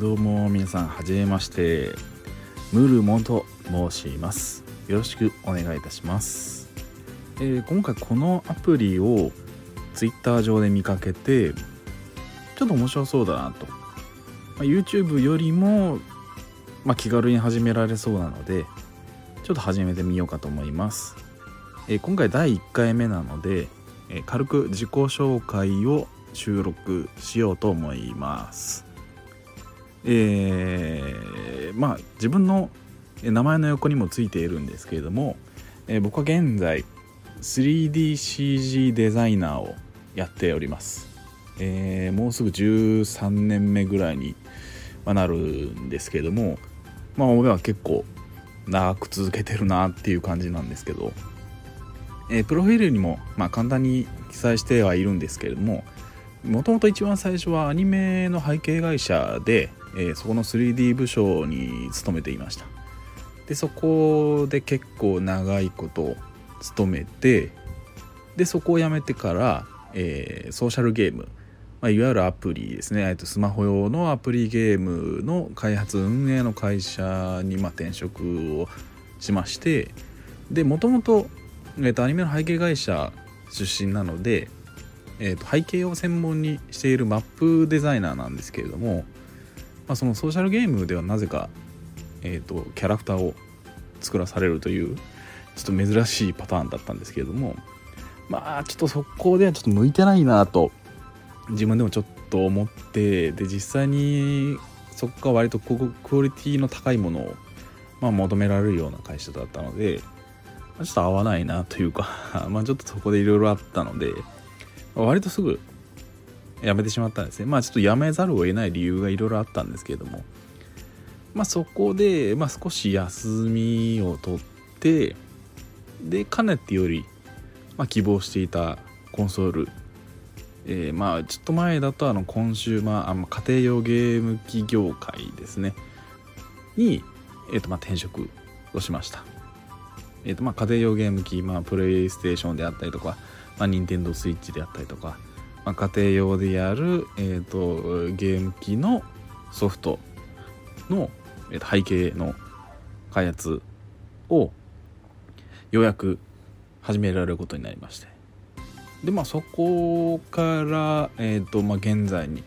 どうも皆さんはじめまして。ムルモンと申します。よろしくお願いいたします、えー、今回このアプリを Twitter 上で見かけてちょっと面白そうだなと、まあ、YouTube よりも、まあ、気軽に始められそうなのでちょっと始めてみようかと思います、えー、今回第1回目なので、えー、軽く自己紹介を収録しようと思います。えー、まあ自分の名前の横にもついているんですけれども、えー、僕は現在 3DCG デザイナーをやっております、えー、もうすぐ13年目ぐらいになるんですけれどもまあ俺は結構長く続けてるなっていう感じなんですけど、えー、プロフィールにもまあ簡単に記載してはいるんですけれどももともと一番最初はアニメの背景会社で、えー、そこの 3D 部署に勤めていました。でそこで結構長いこと勤めてでそこを辞めてから、えー、ソーシャルゲーム、まあ、いわゆるアプリですね。スマホ用のアプリゲームの開発運営の会社にまあ転職をしましてでもともとアニメの背景会社出身なのでえーと、背景を専門にしているマップデザイナーなんですけれども、まあ、そのソーシャルゲームではなぜか、えーと、キャラクターを作らされるというちょっと珍しいパターンだったんですけれどもまあちょっとそこではちょっと向いてないなと自分でもちょっと思ってで実際にそこが割とクオリティの高いものを、まあ、求められるような会社だったのでまちょっと合わないなというか まあちょっとそこでいろいろあったので割とすぐ辞めてしまったんですね。まあちょっと辞めざるを得ない理由がいろいろあったんですけれども。まあそこで、まあ、少し休みを取ってでかねてより、まあ、希望していたコンソール。えー、まあちょっと前だとあのコンシューマーあ家庭用ゲーム機業界ですね。に、えーとまあ、転職をしました、えーとまあ、家庭用ゲーム機、まあ、プレイステーションであったりとかまあ、任天堂 switch であったりとか、まあ、家庭用でやる、えーと、ゲーム機のソフトの、えー、と背景の開発をようやく始められることになりまして。でまあそこから、えーとまあ、現在に、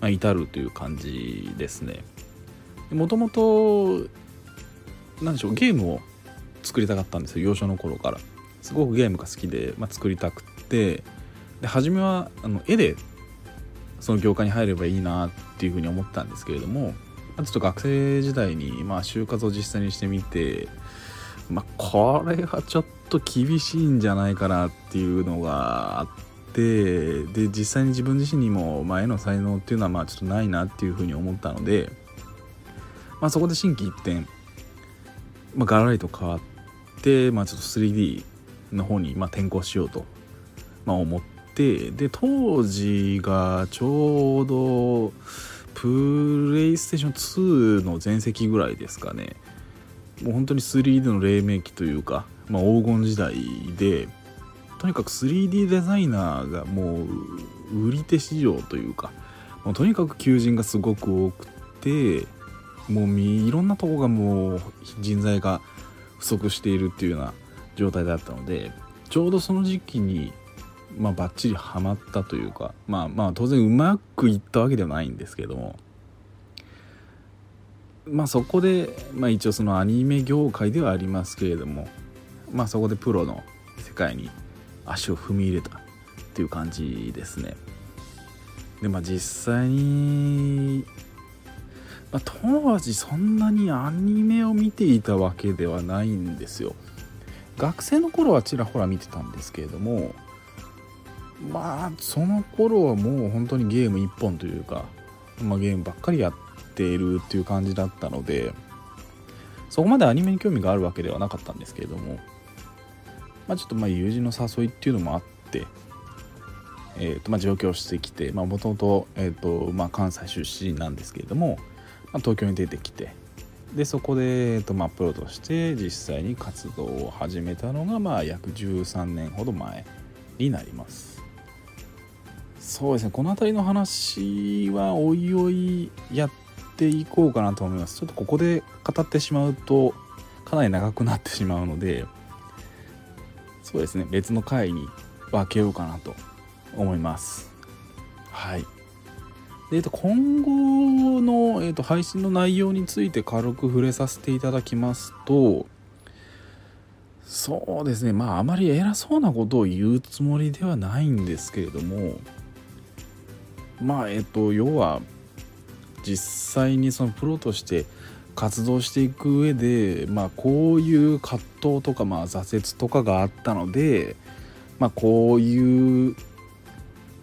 ま、至るという感じですね。もともと何でしょうゲームを作りたかったんですよ幼少の頃から。すごくゲームが好きで、まあ、作りたくてで初めはあの絵でその業界に入ればいいなっていうふうに思ったんですけれどもちょっと学生時代にまあ就活を実際にしてみてまあこれはちょっと厳しいんじゃないかなっていうのがあってで実際に自分自身にも、まあ、絵の才能っていうのはまあちょっとないなっていうふうに思ったので、まあ、そこで心機一転、まあ、ガラリと変わって、まあ、ちょっと 3D の方にま転校しようと、まあ、思ってで当時がちょうどプレイステーション2の全盛期ぐらいですかね。もう本当に 3D の黎明期というか、まあ、黄金時代でとにかく 3D デザイナーがもう売り手市場というかもうとにかく求人がすごく多くてもういろんなとこがもう人材が不足しているっていうような状態だったのでちょうどその時期にまあバッチリハマったというかまあまあ当然うまくいったわけではないんですけどもまあそこで、まあ、一応そのアニメ業界ではありますけれどもまあそこでプロの世界に足を踏み入れたっていう感じですね。でまあ実際に、まあ、当時そんなにアニメを見ていたわけではないんですよ。学生の頃はちらほら見てたんですけれどもまあその頃はもう本当にゲーム一本というか、まあ、ゲームばっかりやっているっていう感じだったのでそこまでアニメに興味があるわけではなかったんですけれども、まあ、ちょっとまあ友人の誘いっていうのもあって、えーとまあ、上京してきてもともとまあ関西出身なんですけれども、まあ、東京に出てきてでそこで、えっとまあ、プロとして実際に活動を始めたのが、まあ、約13年ほど前になります。そうですね。この辺りの話はおいおいやっていこうかなと思います。ちょっとここで語ってしまうとかなり長くなってしまうのでそうですね。別の回に分けようかなと思います。はい。で、えっと、今後の、えっと、配信の内容について軽く触れさせていただきますとそうですね。まああまり偉そうなことを言うつもりではないんですけれどもまあえっと要は実際にそのプロとして活動していく上で、まあ、こういう葛藤とか、まあ、挫折とかがあったので、まあ、こういう、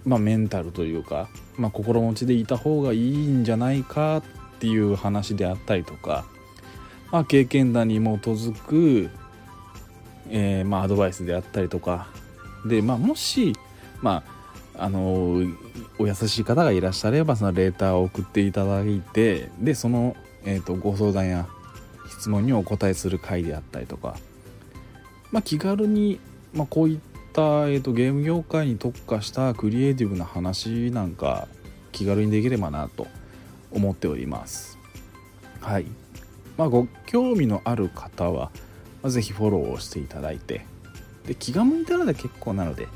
まあ、メンタルというか、まあ、心持ちでいた方がいいんじゃないかっていう話であったりとか、まあ、経験談に基づく、えまあ、アドバイスであったりとかで、まあ、もし、まあ、あのお優しい方がいらっしゃればそのレーターを送っていただいてでそのえーと、ご相談や質問にお答えする回であったりとか、まあ、気軽に、まあ、こういった、えーと、ゲーム業界に特化したクリエイティブな話なんか気軽にできればなと思っております。はい。まあ、ご興味のある方は、まあ、ぜひフォローをしていただいてで気が向いたらで結構なので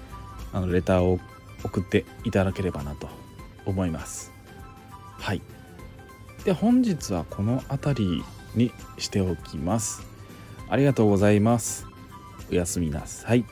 あのレターを送っていただければなと思います。はい。で本日はこの辺りにしておきますありがとうございますおやすみなさい